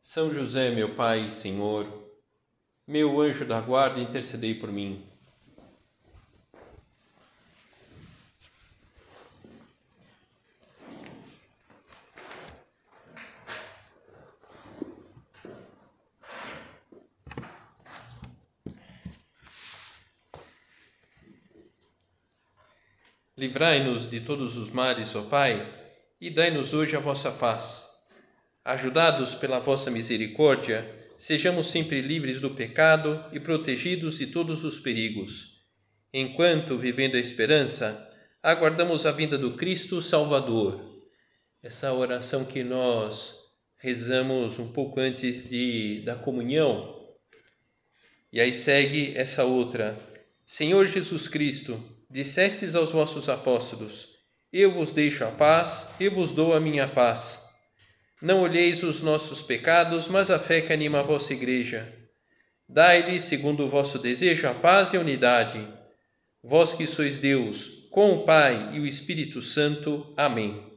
são José, meu Pai e Senhor, meu anjo da guarda, intercedei por mim. Livrai-nos de todos os males, ó Pai, e dai-nos hoje a vossa paz Ajudados pela vossa misericórdia, sejamos sempre livres do pecado e protegidos de todos os perigos. Enquanto, vivendo a esperança, aguardamos a vinda do Cristo Salvador. Essa oração que nós rezamos um pouco antes de, da comunhão. E aí segue essa outra. Senhor Jesus Cristo, dissestes aos vossos apóstolos: Eu vos deixo a paz, eu vos dou a minha paz. Não olheis os nossos pecados, mas a fé que anima a vossa igreja. Dai-lhe, segundo o vosso desejo, a paz e a unidade. Vós que sois Deus, com o Pai e o Espírito Santo. Amém.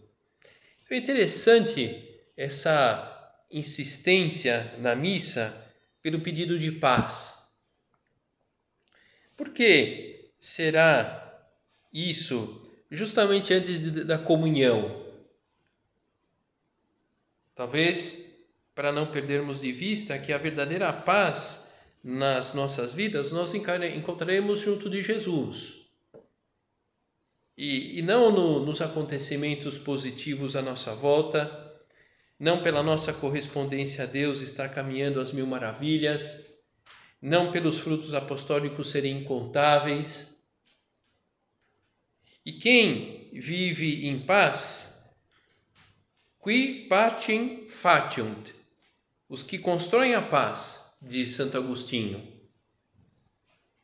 É interessante essa insistência na missa pelo pedido de paz. Por que será isso justamente antes da comunhão? Talvez para não perdermos de vista que a verdadeira paz nas nossas vidas nós encontraremos junto de Jesus. E, e não no, nos acontecimentos positivos à nossa volta, não pela nossa correspondência a Deus estar caminhando às mil maravilhas, não pelos frutos apostólicos serem incontáveis. E quem vive em paz Qui pacem faciunt, os que constroem a paz, diz Santo Agostinho.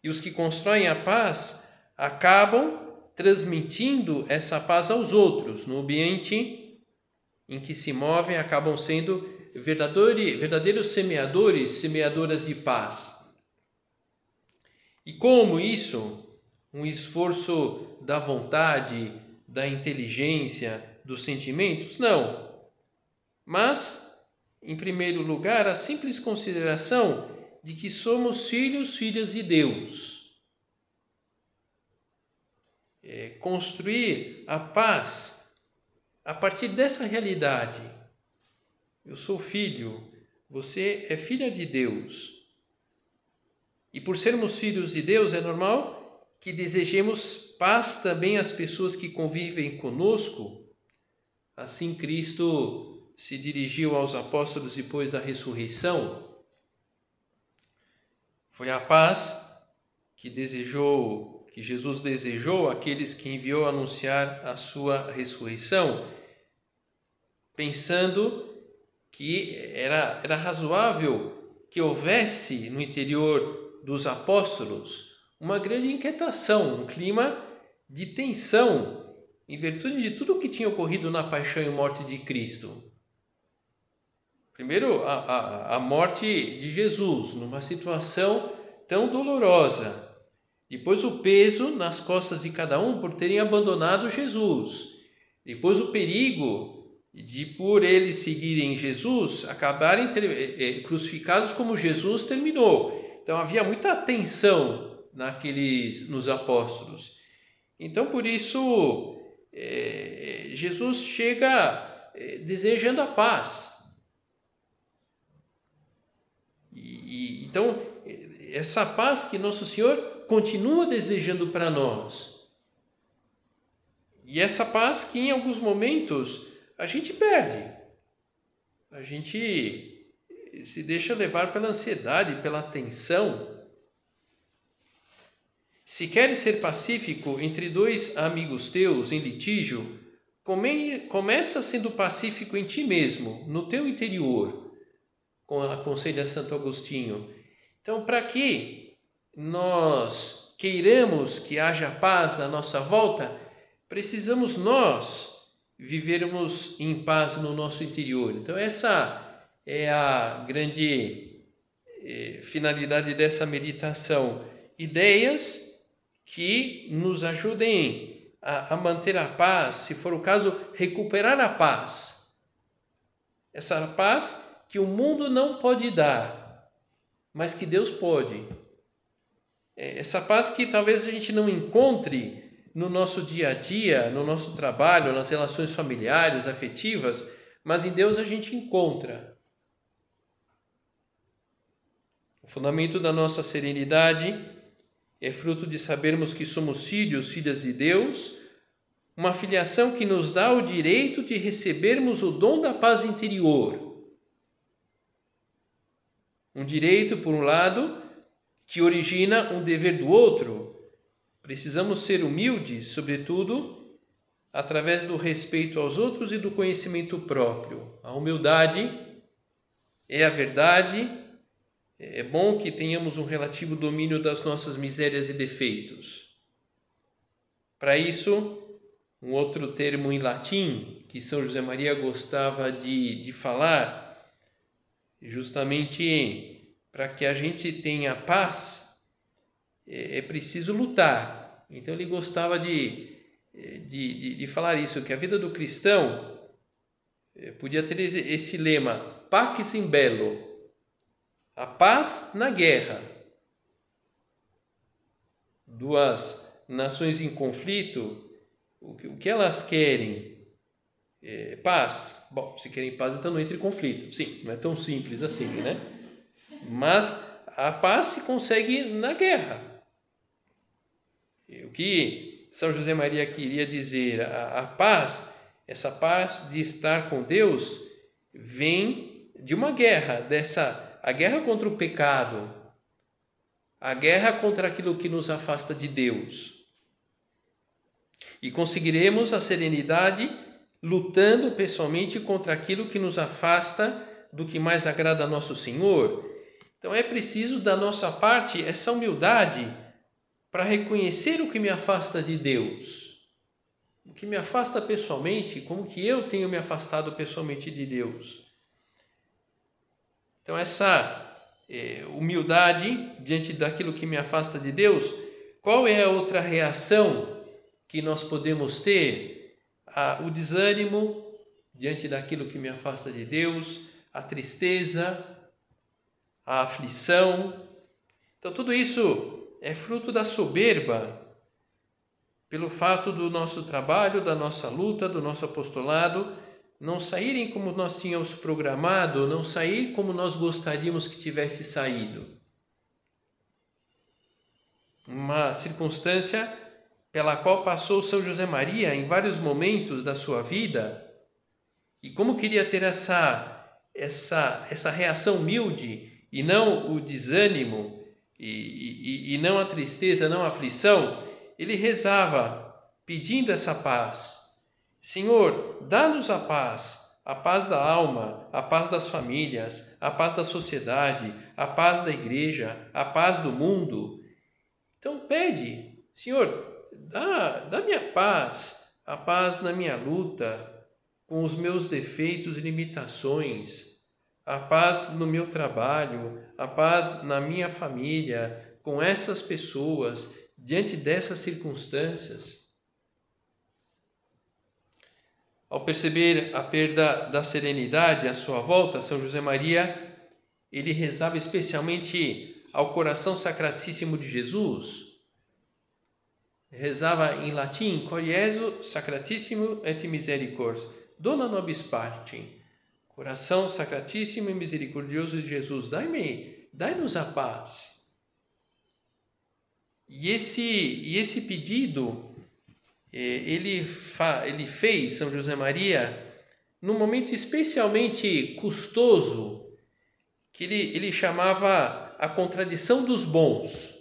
E os que constroem a paz acabam transmitindo essa paz aos outros, no ambiente em que se movem, acabam sendo verdadeiros semeadores, semeadoras de paz. E como isso? Um esforço da vontade, da inteligência, dos sentimentos? Não mas, em primeiro lugar, a simples consideração de que somos filhos, filhas de Deus. É construir a paz a partir dessa realidade. Eu sou filho, você é filha de Deus. E por sermos filhos de Deus, é normal que desejemos paz também às pessoas que convivem conosco. Assim, Cristo se dirigiu aos apóstolos depois da ressurreição foi a paz que desejou, que Jesus desejou àqueles que enviou anunciar a sua ressurreição, pensando que era, era razoável que houvesse no interior dos apóstolos uma grande inquietação, um clima de tensão, em virtude de tudo o que tinha ocorrido na paixão e morte de Cristo. Primeiro, a, a, a morte de Jesus, numa situação tão dolorosa. Depois, o peso nas costas de cada um por terem abandonado Jesus. Depois, o perigo de, por eles seguirem Jesus, acabarem ter, é, crucificados como Jesus terminou. Então, havia muita tensão naqueles, nos apóstolos. Então, por isso, é, Jesus chega desejando a paz. E, então, essa paz que Nosso Senhor continua desejando para nós. E essa paz que em alguns momentos a gente perde. A gente se deixa levar pela ansiedade, pela tensão. Se queres ser pacífico entre dois amigos teus em litígio, come, começa sendo pacífico em ti mesmo, no teu interior aconselha Santo Agostinho. Então, para que nós queiramos que haja paz à nossa volta, precisamos nós vivermos em paz no nosso interior. Então, essa é a grande eh, finalidade dessa meditação. Ideias que nos ajudem a, a manter a paz, se for o caso, recuperar a paz. Essa paz que o mundo não pode dar, mas que Deus pode. É, essa paz que talvez a gente não encontre no nosso dia a dia, no nosso trabalho, nas relações familiares, afetivas, mas em Deus a gente encontra. O fundamento da nossa serenidade é fruto de sabermos que somos filhos, filhas de Deus, uma filiação que nos dá o direito de recebermos o dom da paz interior um direito, por um lado, que origina um dever do outro. Precisamos ser humildes, sobretudo, através do respeito aos outros e do conhecimento próprio. A humildade é a verdade. É bom que tenhamos um relativo domínio das nossas misérias e defeitos. Para isso, um outro termo em latim que São José Maria gostava de, de falar justamente para que a gente tenha paz, é, é preciso lutar. Então ele gostava de, de, de, de falar isso, que a vida do cristão é, podia ter esse lema, pax in bello, a paz na guerra. Duas nações em conflito, o que, o que elas querem é, paz. Bom, se querem paz, então não entre em conflito. Sim, não é tão simples assim, né? Mas a paz se consegue na guerra. O que São José Maria queria dizer, a, a paz, essa paz de estar com Deus, vem de uma guerra, dessa a guerra contra o pecado, a guerra contra aquilo que nos afasta de Deus. E conseguiremos a serenidade lutando pessoalmente contra aquilo que nos afasta do que mais agrada a nosso Senhor. Então é preciso da nossa parte essa humildade para reconhecer o que me afasta de Deus. O que me afasta pessoalmente, como que eu tenho me afastado pessoalmente de Deus. Então essa é, humildade diante daquilo que me afasta de Deus, qual é a outra reação que nós podemos ter a, o desânimo diante daquilo que me afasta de Deus, a tristeza, a aflição. Então, tudo isso é fruto da soberba, pelo fato do nosso trabalho, da nossa luta, do nosso apostolado não saírem como nós tínhamos programado, não sair como nós gostaríamos que tivesse saído. Uma circunstância pela qual passou São José Maria em vários momentos da sua vida, e como queria ter essa, essa, essa reação humilde e não o desânimo, e, e, e não a tristeza, não a aflição, ele rezava pedindo essa paz. Senhor, dá-nos a paz, a paz da alma, a paz das famílias, a paz da sociedade, a paz da igreja, a paz do mundo. Então pede, Senhor, dá, dá minha paz, a paz na minha luta, com os meus defeitos e limitações, a paz no meu trabalho, a paz na minha família, com essas pessoas, diante dessas circunstâncias. Ao perceber a perda da serenidade à sua volta, São José Maria, ele rezava especialmente ao coração sacratíssimo de Jesus, rezava em latim, Corieso Sacratissimo et Misericors, dona nobis parte, coração sacratíssimo e misericordioso de Jesus, dai-me, dai-nos a paz. E esse, e esse pedido é, ele, fa, ele fez, São José Maria, num momento especialmente custoso, que ele, ele chamava a contradição dos bons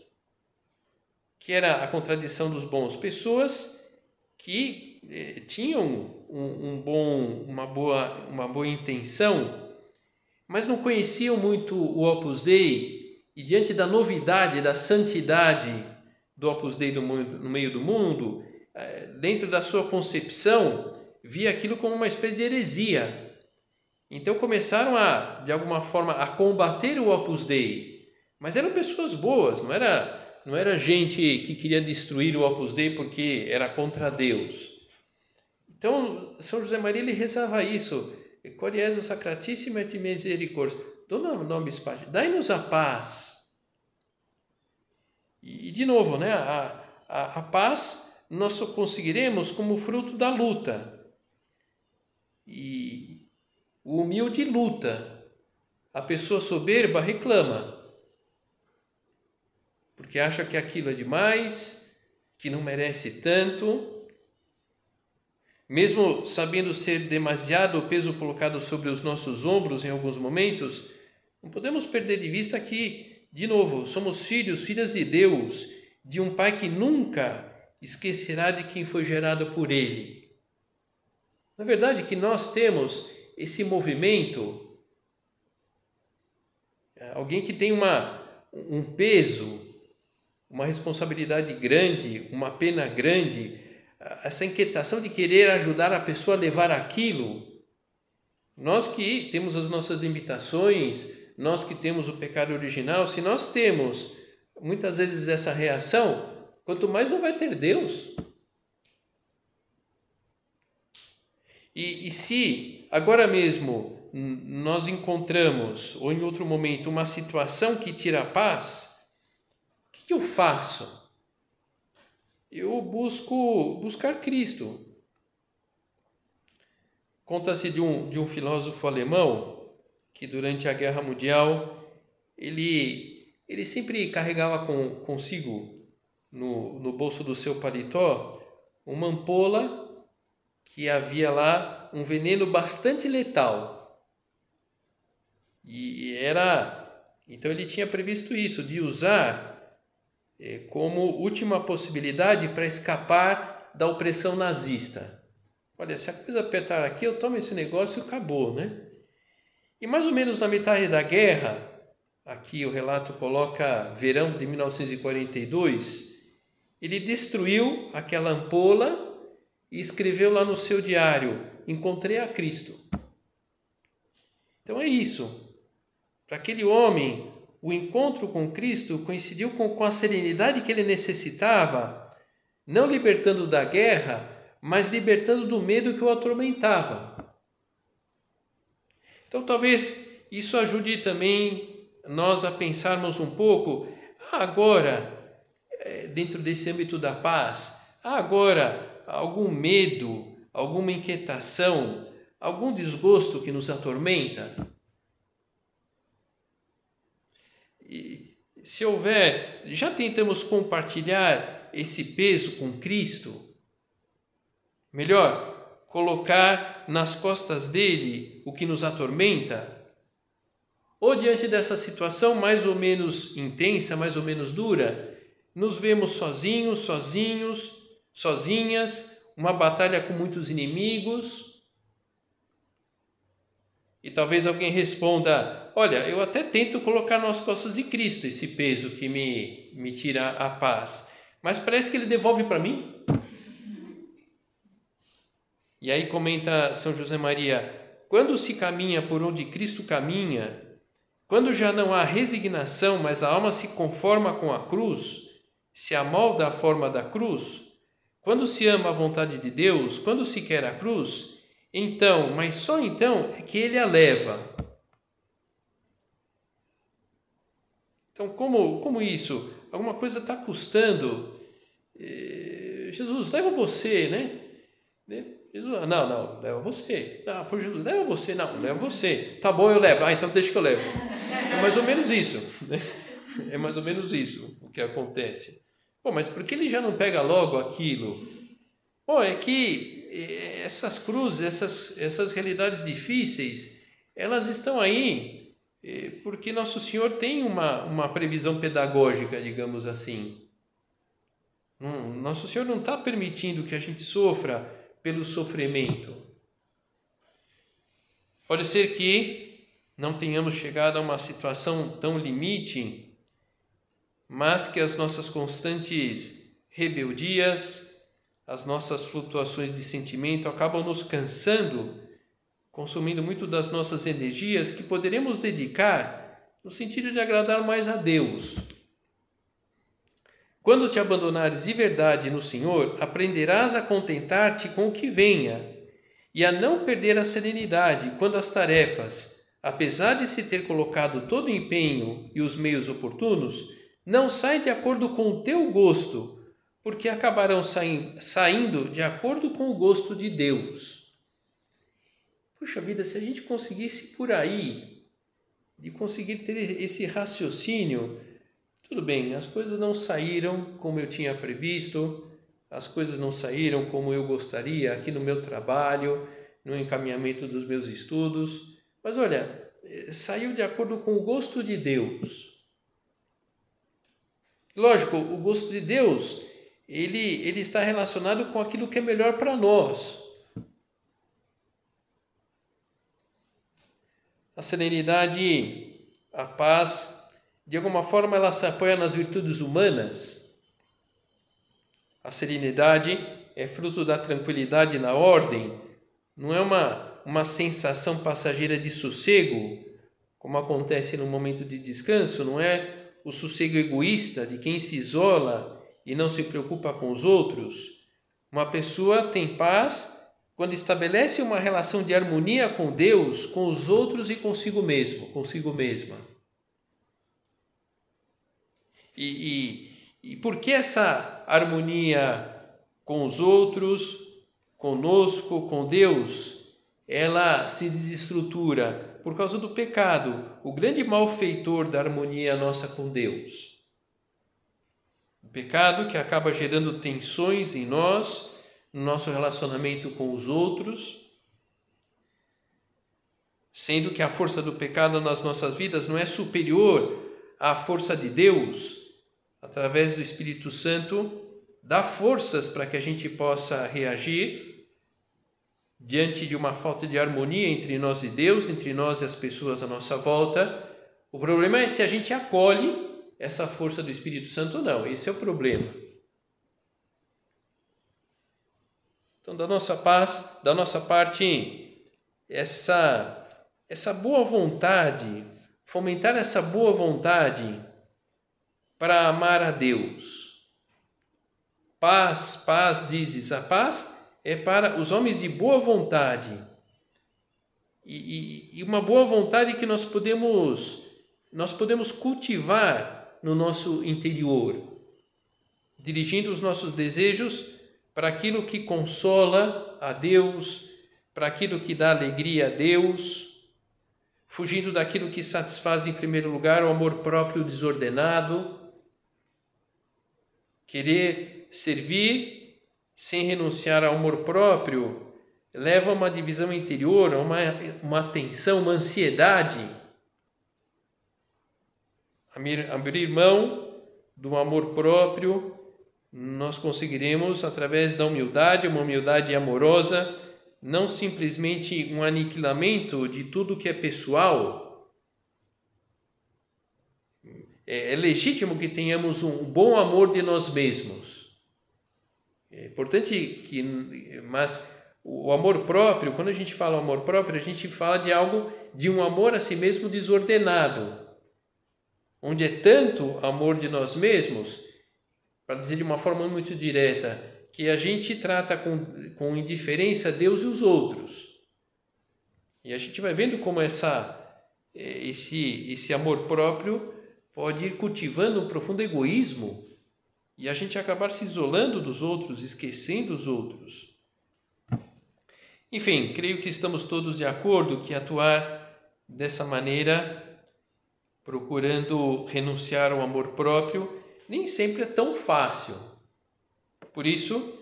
que era a contradição dos bons, pessoas que eh, tinham um, um, bom, uma, boa, uma boa intenção, mas não conheciam muito o Opus Dei e diante da novidade, da santidade do Opus Dei no meio do mundo, eh, dentro da sua concepção, via aquilo como uma espécie de heresia. Então começaram a, de alguma forma, a combater o Opus Dei. Mas eram pessoas boas, não era, não era gente que queria destruir o Opus Dei porque era contra Deus. Então, São José Maria ele rezava isso. Coriés Sacratíssima et Misericórdia. Dona nobis paz, dai-nos a paz. E, de novo, né, a, a, a paz nós só conseguiremos como fruto da luta. E o humilde luta. A pessoa soberba reclama. Porque acha que aquilo é demais, que não merece tanto mesmo sabendo ser demasiado o peso colocado sobre os nossos ombros em alguns momentos, não podemos perder de vista que, de novo, somos filhos, filhas de Deus, de um Pai que nunca esquecerá de quem foi gerado por Ele. Na verdade, que nós temos esse movimento, alguém que tem uma, um peso, uma responsabilidade grande, uma pena grande, essa inquietação de querer ajudar a pessoa a levar aquilo. Nós que temos as nossas limitações, nós que temos o pecado original, se nós temos muitas vezes essa reação, quanto mais não vai ter Deus. E, e se agora mesmo nós encontramos, ou em outro momento, uma situação que tira a paz, que, eu faço? eu busco buscar Cristo. Conta-se de um, de um filósofo alemão que durante a Guerra Mundial ele, ele sempre carregava com, consigo no, no bolso do seu paletó uma ampola que havia lá um veneno bastante letal. E era. Então ele tinha previsto isso, de usar como última possibilidade para escapar da opressão nazista. Olha, se a coisa apertar aqui, eu tomo esse negócio e acabou, né? E mais ou menos na metade da guerra, aqui o relato coloca verão de 1942, ele destruiu aquela ampola e escreveu lá no seu diário: Encontrei a Cristo. Então é isso. Para aquele homem, o encontro com Cristo coincidiu com, com a serenidade que ele necessitava, não libertando da guerra, mas libertando do medo que o atormentava. Então, talvez isso ajude também nós a pensarmos um pouco, ah, agora, é, dentro desse âmbito da paz, ah, agora, algum medo, alguma inquietação, algum desgosto que nos atormenta? Se houver, já tentamos compartilhar esse peso com Cristo? Melhor, colocar nas costas dele o que nos atormenta? Ou diante dessa situação mais ou menos intensa, mais ou menos dura, nos vemos sozinhos, sozinhos, sozinhas, uma batalha com muitos inimigos, e talvez alguém responda: Olha, eu até tento colocar nas costas de Cristo esse peso que me, me tira a paz, mas parece que ele devolve para mim. E aí comenta São José Maria: quando se caminha por onde Cristo caminha, quando já não há resignação, mas a alma se conforma com a cruz, se amolda à forma da cruz, quando se ama a vontade de Deus, quando se quer a cruz, então, mas só então é que ele a leva. Então, como, como isso? Alguma coisa está custando. Eh, Jesus, leva você, né? né? Jesus, ah, não, não, leva você. Não, por Jesus, leva você. Não, leva você. Tá bom, eu levo. Ah, então deixa que eu levo. É mais ou menos isso. Né? É mais ou menos isso o que acontece. Bom, mas por que ele já não pega logo aquilo? Bom, é que essas cruzes, essas, essas realidades difíceis, elas estão aí porque Nosso Senhor tem uma, uma previsão pedagógica, digamos assim. Nosso Senhor não está permitindo que a gente sofra pelo sofrimento. Pode ser que não tenhamos chegado a uma situação tão limite, mas que as nossas constantes rebeldias, as nossas flutuações de sentimento acabam nos cansando, consumindo muito das nossas energias que poderemos dedicar no sentido de agradar mais a Deus. Quando te abandonares de verdade no Senhor, aprenderás a contentar-te com o que venha e a não perder a serenidade quando as tarefas, apesar de se ter colocado todo o empenho e os meios oportunos, não saem de acordo com o teu gosto, porque acabarão saindo de acordo com o gosto de Deus. Puxa vida, se a gente conseguisse por aí, de conseguir ter esse raciocínio, tudo bem, as coisas não saíram como eu tinha previsto, as coisas não saíram como eu gostaria aqui no meu trabalho, no encaminhamento dos meus estudos, mas olha, eh, saiu de acordo com o gosto de Deus. Lógico, o gosto de Deus, ele, ele está relacionado com aquilo que é melhor para nós. A serenidade, a paz, de alguma forma ela se apoia nas virtudes humanas. A serenidade é fruto da tranquilidade na ordem, não é uma, uma sensação passageira de sossego, como acontece no momento de descanso, não é o sossego egoísta de quem se isola e não se preocupa com os outros. Uma pessoa tem paz quando estabelece uma relação de harmonia com Deus, com os outros e consigo mesmo, consigo mesma. E, e, e por que essa harmonia com os outros, conosco, com Deus, ela se desestrutura por causa do pecado, o grande malfeitor da harmonia nossa com Deus. O pecado que acaba gerando tensões em nós, no nosso relacionamento com os outros, sendo que a força do pecado nas nossas vidas não é superior à força de Deus, através do Espírito Santo, dá forças para que a gente possa reagir diante de uma falta de harmonia entre nós e Deus, entre nós e as pessoas à nossa volta. O problema é se a gente acolhe essa força do Espírito Santo ou não. Esse é o problema. Então, da nossa paz, da nossa parte, essa essa boa vontade, fomentar essa boa vontade para amar a Deus. Paz, paz, dizes, a paz é para os homens de boa vontade. E, e, e uma boa vontade que nós podemos, nós podemos cultivar no nosso interior, dirigindo os nossos desejos para aquilo que consola a Deus, para aquilo que dá alegria a Deus, fugindo daquilo que satisfaz em primeiro lugar o amor próprio desordenado, querer servir sem renunciar ao amor próprio, leva a uma divisão interior, a uma, uma tensão, uma ansiedade. Abrir mão do amor próprio, nós conseguiremos, através da humildade, uma humildade amorosa, não simplesmente um aniquilamento de tudo que é pessoal. É, é legítimo que tenhamos um bom amor de nós mesmos é importante que, mas o amor próprio, quando a gente fala amor próprio, a gente fala de algo, de um amor a si mesmo desordenado, onde é tanto amor de nós mesmos, para dizer de uma forma muito direta, que a gente trata com, com indiferença Deus e os outros. E a gente vai vendo como essa, esse, esse amor próprio pode ir cultivando um profundo egoísmo e a gente acabar se isolando dos outros, esquecendo os outros. Enfim, creio que estamos todos de acordo que atuar dessa maneira, procurando renunciar ao amor próprio, nem sempre é tão fácil. Por isso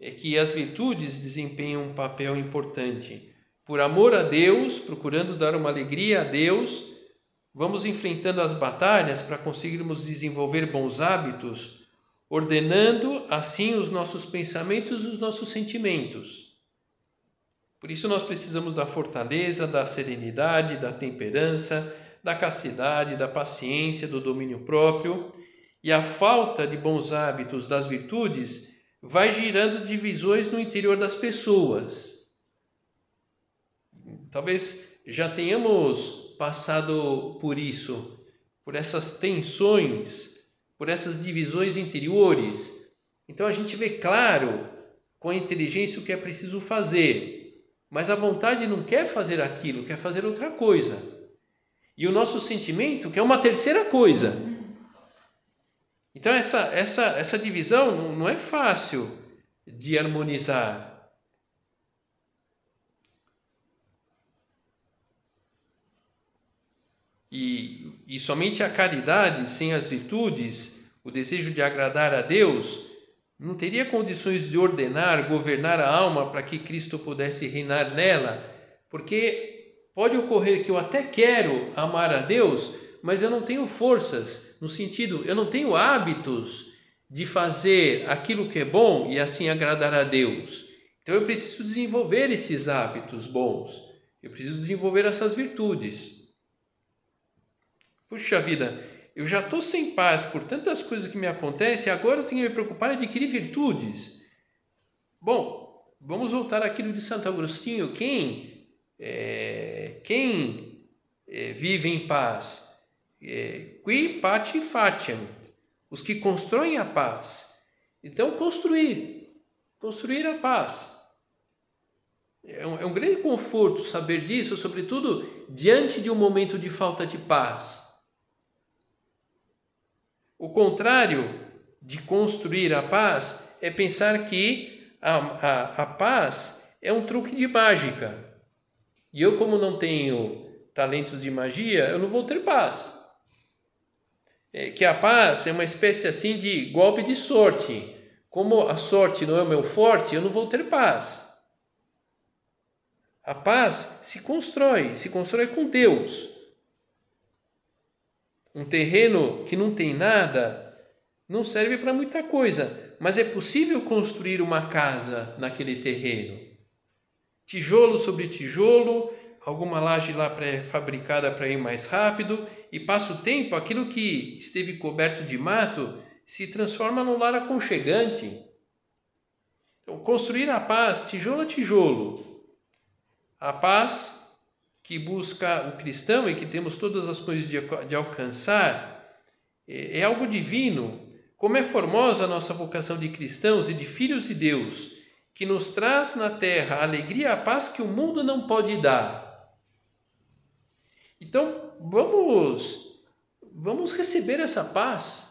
é que as virtudes desempenham um papel importante. Por amor a Deus, procurando dar uma alegria a Deus, vamos enfrentando as batalhas para conseguirmos desenvolver bons hábitos ordenando assim os nossos pensamentos e os nossos sentimentos. Por isso nós precisamos da fortaleza, da serenidade, da temperança, da castidade, da paciência, do domínio próprio. E a falta de bons hábitos das virtudes vai girando divisões no interior das pessoas. Talvez já tenhamos passado por isso, por essas tensões, por essas divisões interiores. Então a gente vê claro com a inteligência o que é preciso fazer mas a vontade não quer fazer aquilo, quer fazer outra coisa. E o nosso sentimento quer uma terceira coisa. Então essa essa essa divisão não, não é fácil de harmonizar. E, e somente a caridade sem as virtudes, o desejo de agradar a Deus, não teria condições de ordenar, governar a alma para que Cristo pudesse reinar nela, porque pode ocorrer que eu até quero amar a Deus, mas eu não tenho forças, no sentido, eu não tenho hábitos de fazer aquilo que é bom e assim agradar a Deus. Então eu preciso desenvolver esses hábitos bons, eu preciso desenvolver essas virtudes. Puxa vida, eu já estou sem paz por tantas coisas que me acontecem, agora eu tenho que me preocupar em adquirir virtudes. Bom, vamos voltar àquilo de Santo Agostinho. Quem, é, quem é, vive em paz? É, qui pati fatiam, os que constroem a paz. Então, construir, construir a paz. É um, é um grande conforto saber disso, sobretudo diante de um momento de falta de paz. O contrário de construir a paz é pensar que a, a, a paz é um truque de mágica. E eu, como não tenho talentos de magia, eu não vou ter paz. É, que a paz é uma espécie assim de golpe de sorte. Como a sorte não é o meu forte, eu não vou ter paz. A paz se constrói, se constrói com Deus. Um terreno que não tem nada não serve para muita coisa, mas é possível construir uma casa naquele terreno. Tijolo sobre tijolo, alguma laje lá pré-fabricada para ir mais rápido, e passa o tempo, aquilo que esteve coberto de mato se transforma num lar aconchegante. Então, construir a paz, tijolo a tijolo. A paz que busca o cristão e que temos todas as coisas de, de alcançar, é, é algo divino. Como é formosa a nossa vocação de cristãos e de filhos de Deus, que nos traz na terra a alegria a paz que o mundo não pode dar. Então, vamos vamos receber essa paz.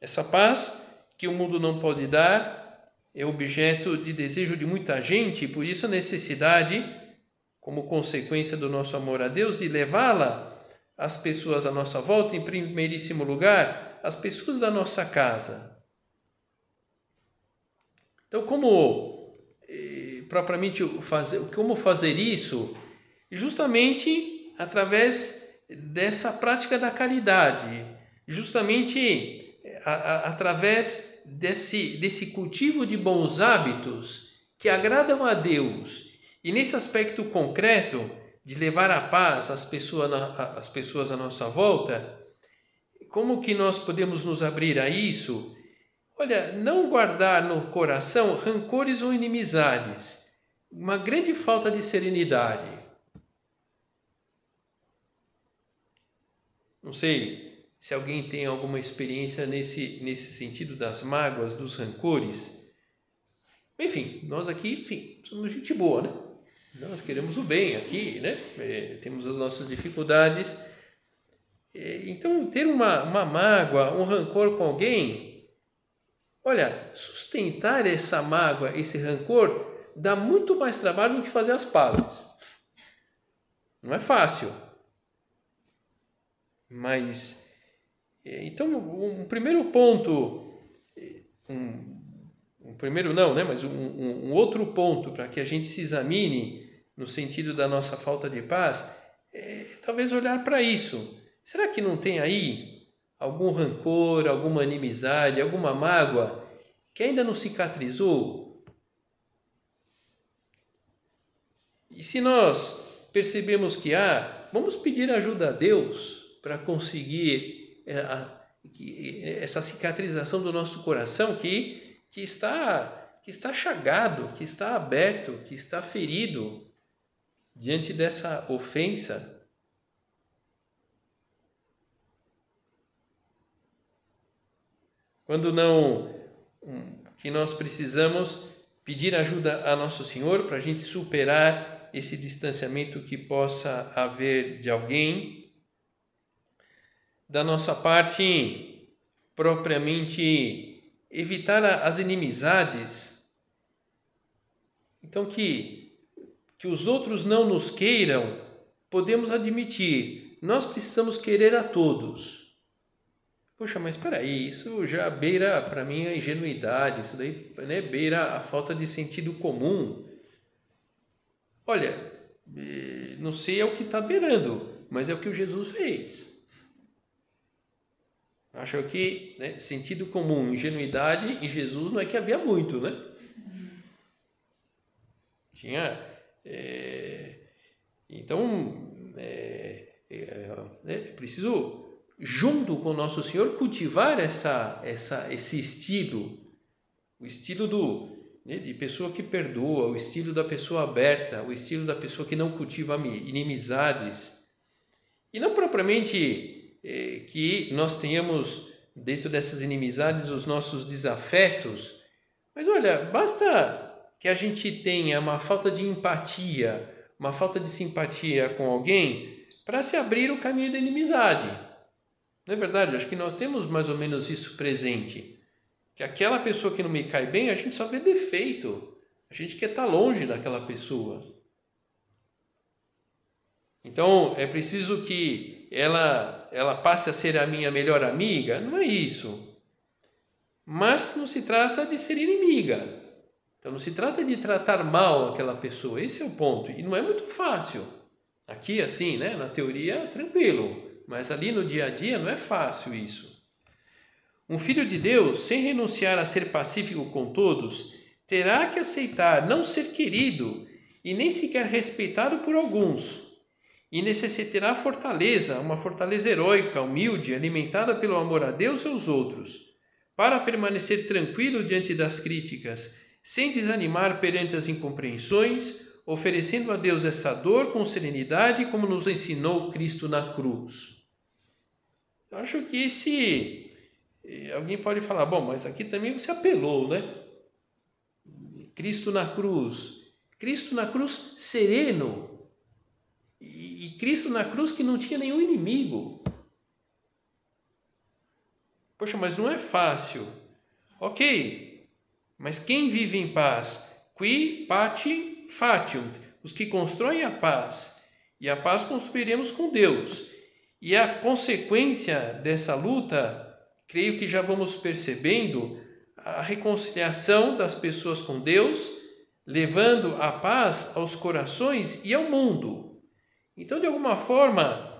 Essa paz que o mundo não pode dar, é objeto de desejo de muita gente e por isso a necessidade, como consequência do nosso amor a Deus, de levá-la às pessoas à nossa volta, em primeiríssimo lugar, às pessoas da nossa casa. Então, como eh, propriamente fazer, como fazer isso? Justamente através dessa prática da caridade, justamente eh, a, a, através desse, desse cultivo de bons hábitos que agradam a Deus e nesse aspecto concreto de levar a paz às pessoas, às pessoas à nossa volta, como que nós podemos nos abrir a isso? Olha, não guardar no coração rancores ou inimizades, uma grande falta de serenidade. Não sei, se alguém tem alguma experiência nesse, nesse sentido das mágoas, dos rancores. Enfim, nós aqui, enfim, somos gente boa, né? Nós queremos o bem aqui, né? É, temos as nossas dificuldades. É, então, ter uma, uma mágoa, um rancor com alguém, olha, sustentar essa mágoa, esse rancor, dá muito mais trabalho do que fazer as pazes. Não é fácil. Mas é, então, um primeiro ponto, um, um primeiro não, né, mas um, um, um outro ponto para que a gente se examine no sentido da nossa falta de paz, é talvez olhar para isso. Será que não tem aí algum rancor, alguma inimizade, alguma mágoa que ainda não cicatrizou? E se nós percebemos que há, vamos pedir ajuda a Deus para conseguir é, essa cicatrização do nosso coração que, que, está, que está chagado, que está aberto, que está ferido diante dessa ofensa. Quando não, que nós precisamos pedir ajuda a Nosso Senhor para a gente superar esse distanciamento que possa haver de alguém. Da nossa parte, propriamente evitar as inimizades. Então, que, que os outros não nos queiram, podemos admitir, nós precisamos querer a todos Poxa, mas espera aí, isso já beira para mim a ingenuidade, isso daí né, beira a falta de sentido comum. Olha, eh, não sei é o que está beirando, mas é o que o Jesus fez. Acho que né, sentido comum, ingenuidade em Jesus não é que havia muito, né? Tinha. É, então, é, é, é preciso junto com Nosso Senhor, cultivar essa, essa, esse estilo, o estilo do, né, de pessoa que perdoa, o estilo da pessoa aberta, o estilo da pessoa que não cultiva inimizades. E não propriamente eh, que nós tenhamos dentro dessas inimizades os nossos desafetos, mas olha, basta que a gente tenha uma falta de empatia, uma falta de simpatia com alguém para se abrir o caminho da inimizade. Não é verdade? Acho que nós temos mais ou menos isso presente. Que aquela pessoa que não me cai bem, a gente só vê defeito. A gente quer estar longe daquela pessoa. Então, é preciso que ela, ela passe a ser a minha melhor amiga? Não é isso. Mas não se trata de ser inimiga. Então, não se trata de tratar mal aquela pessoa. Esse é o ponto. E não é muito fácil. Aqui, assim, né? na teoria, tranquilo mas ali no dia a dia não é fácil isso. Um filho de Deus, sem renunciar a ser pacífico com todos, terá que aceitar não ser querido e nem sequer respeitado por alguns, e necessitará fortaleza, uma fortaleza heróica, humilde, alimentada pelo amor a Deus e aos outros, para permanecer tranquilo diante das críticas, sem desanimar perante as incompreensões, oferecendo a Deus essa dor com serenidade, como nos ensinou Cristo na cruz. Eu acho que se alguém pode falar, bom, mas aqui também você apelou, né? Cristo na cruz, Cristo na cruz sereno, e Cristo na cruz que não tinha nenhum inimigo. Poxa, mas não é fácil. Ok, mas quem vive em paz? Qui pati fatiunt, os que constroem a paz. E a paz construiremos com Deus. E a consequência dessa luta, creio que já vamos percebendo a reconciliação das pessoas com Deus, levando a paz aos corações e ao mundo. Então, de alguma forma,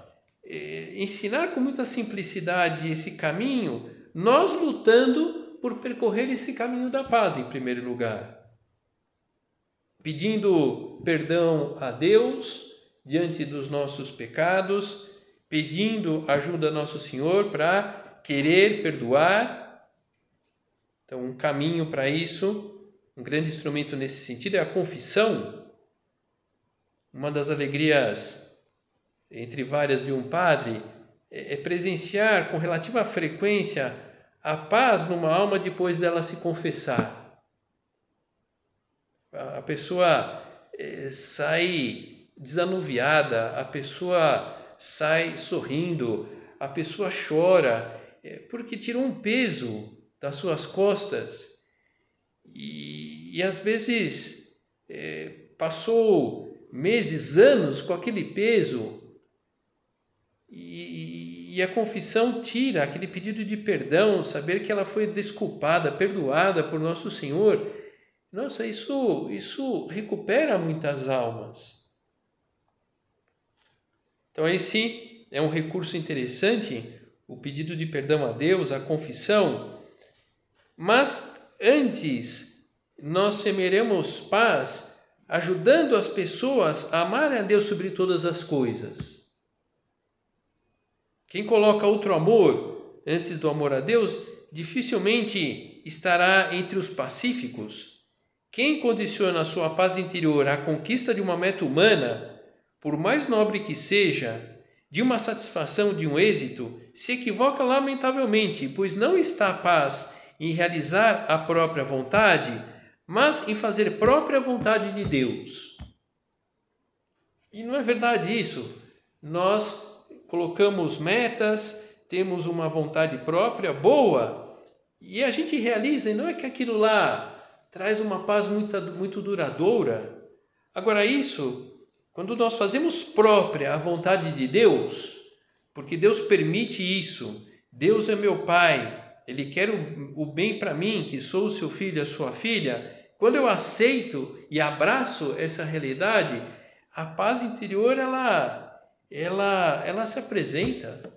eh, ensinar com muita simplicidade esse caminho, nós lutando por percorrer esse caminho da paz, em primeiro lugar. Pedindo perdão a Deus diante dos nossos pecados pedindo ajuda a Nosso Senhor para querer perdoar. Então, um caminho para isso, um grande instrumento nesse sentido é a confissão. Uma das alegrias, entre várias, de um padre é, é presenciar com relativa frequência a paz numa alma depois dela se confessar. A pessoa é, sai desanuviada, a pessoa sai sorrindo, a pessoa chora, é, porque tirou um peso das suas costas e, e às vezes é, passou meses, anos com aquele peso e, e a confissão tira aquele pedido de perdão, saber que ela foi desculpada, perdoada por nosso Senhor. Nossa, isso, isso recupera muitas almas. Então, esse é um recurso interessante, o pedido de perdão a Deus, a confissão. Mas antes, nós semeremos paz ajudando as pessoas a amarem a Deus sobre todas as coisas. Quem coloca outro amor antes do amor a Deus dificilmente estará entre os pacíficos. Quem condiciona a sua paz interior à conquista de uma meta humana, por mais nobre que seja, de uma satisfação, de um êxito, se equivoca lamentavelmente, pois não está a paz em realizar a própria vontade, mas em fazer própria vontade de Deus. E não é verdade isso. Nós colocamos metas, temos uma vontade própria boa e a gente realiza, e não é que aquilo lá traz uma paz muito, muito duradoura. Agora, isso, quando nós fazemos própria a vontade de Deus, porque Deus permite isso, Deus é meu Pai, Ele quer o, o bem para mim, que sou o seu filho, a sua filha. Quando eu aceito e abraço essa realidade, a paz interior ela, ela, ela se apresenta.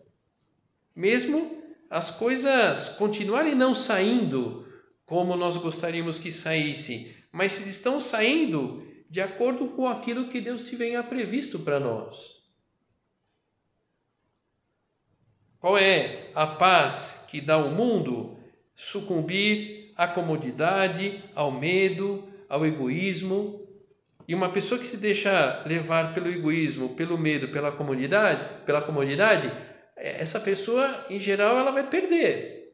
Mesmo as coisas continuarem não saindo como nós gostaríamos que saísse, mas estão saindo de acordo com aquilo que Deus venha previsto para nós. Qual é a paz que dá ao mundo? Sucumbir à comodidade, ao medo, ao egoísmo. E uma pessoa que se deixa levar pelo egoísmo, pelo medo, pela comodidade, pela comodidade, essa pessoa, em geral, ela vai perder.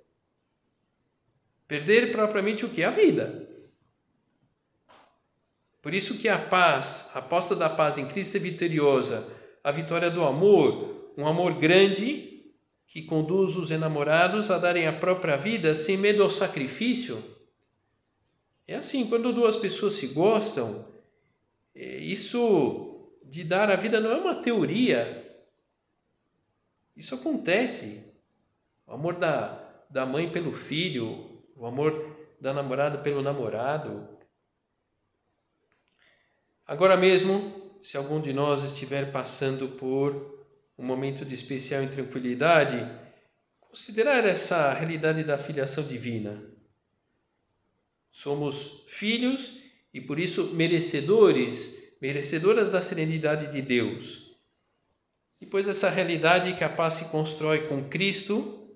Perder propriamente o que? A vida. Por isso que a paz, a aposta da paz em Cristo é vitoriosa, a vitória do amor, um amor grande que conduz os enamorados a darem a própria vida sem medo ao sacrifício. É assim, quando duas pessoas se gostam, é, isso de dar a vida não é uma teoria, isso acontece. O amor da, da mãe pelo filho, o amor da namorada pelo namorado. Agora mesmo, se algum de nós estiver passando por um momento de especial tranquilidade, considerar essa realidade da filiação divina. Somos filhos e por isso merecedores, merecedoras da serenidade de Deus. Depois essa realidade que a paz se constrói com Cristo,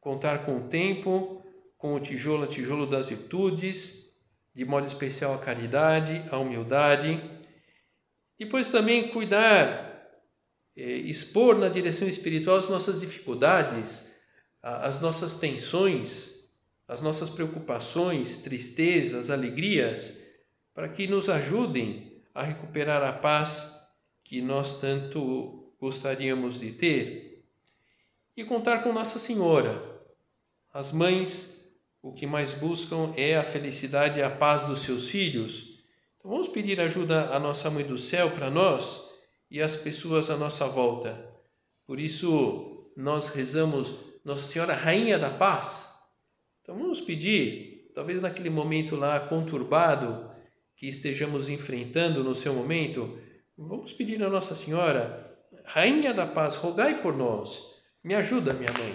contar com o tempo, com o tijolo a tijolo das virtudes, de modo especial a caridade, a humildade. Depois também cuidar, eh, expor na direção espiritual as nossas dificuldades, as nossas tensões, as nossas preocupações, tristezas, alegrias, para que nos ajudem a recuperar a paz que nós tanto gostaríamos de ter e contar com Nossa Senhora. As mães, o que mais buscam é a felicidade e a paz dos seus filhos. Então vamos pedir ajuda à nossa Mãe do Céu para nós e às pessoas à nossa volta. Por isso nós rezamos Nossa Senhora Rainha da Paz. Então vamos pedir, talvez naquele momento lá conturbado que estejamos enfrentando no seu momento, vamos pedir a Nossa Senhora Rainha da Paz, rogai por nós. Me ajuda, minha mãe.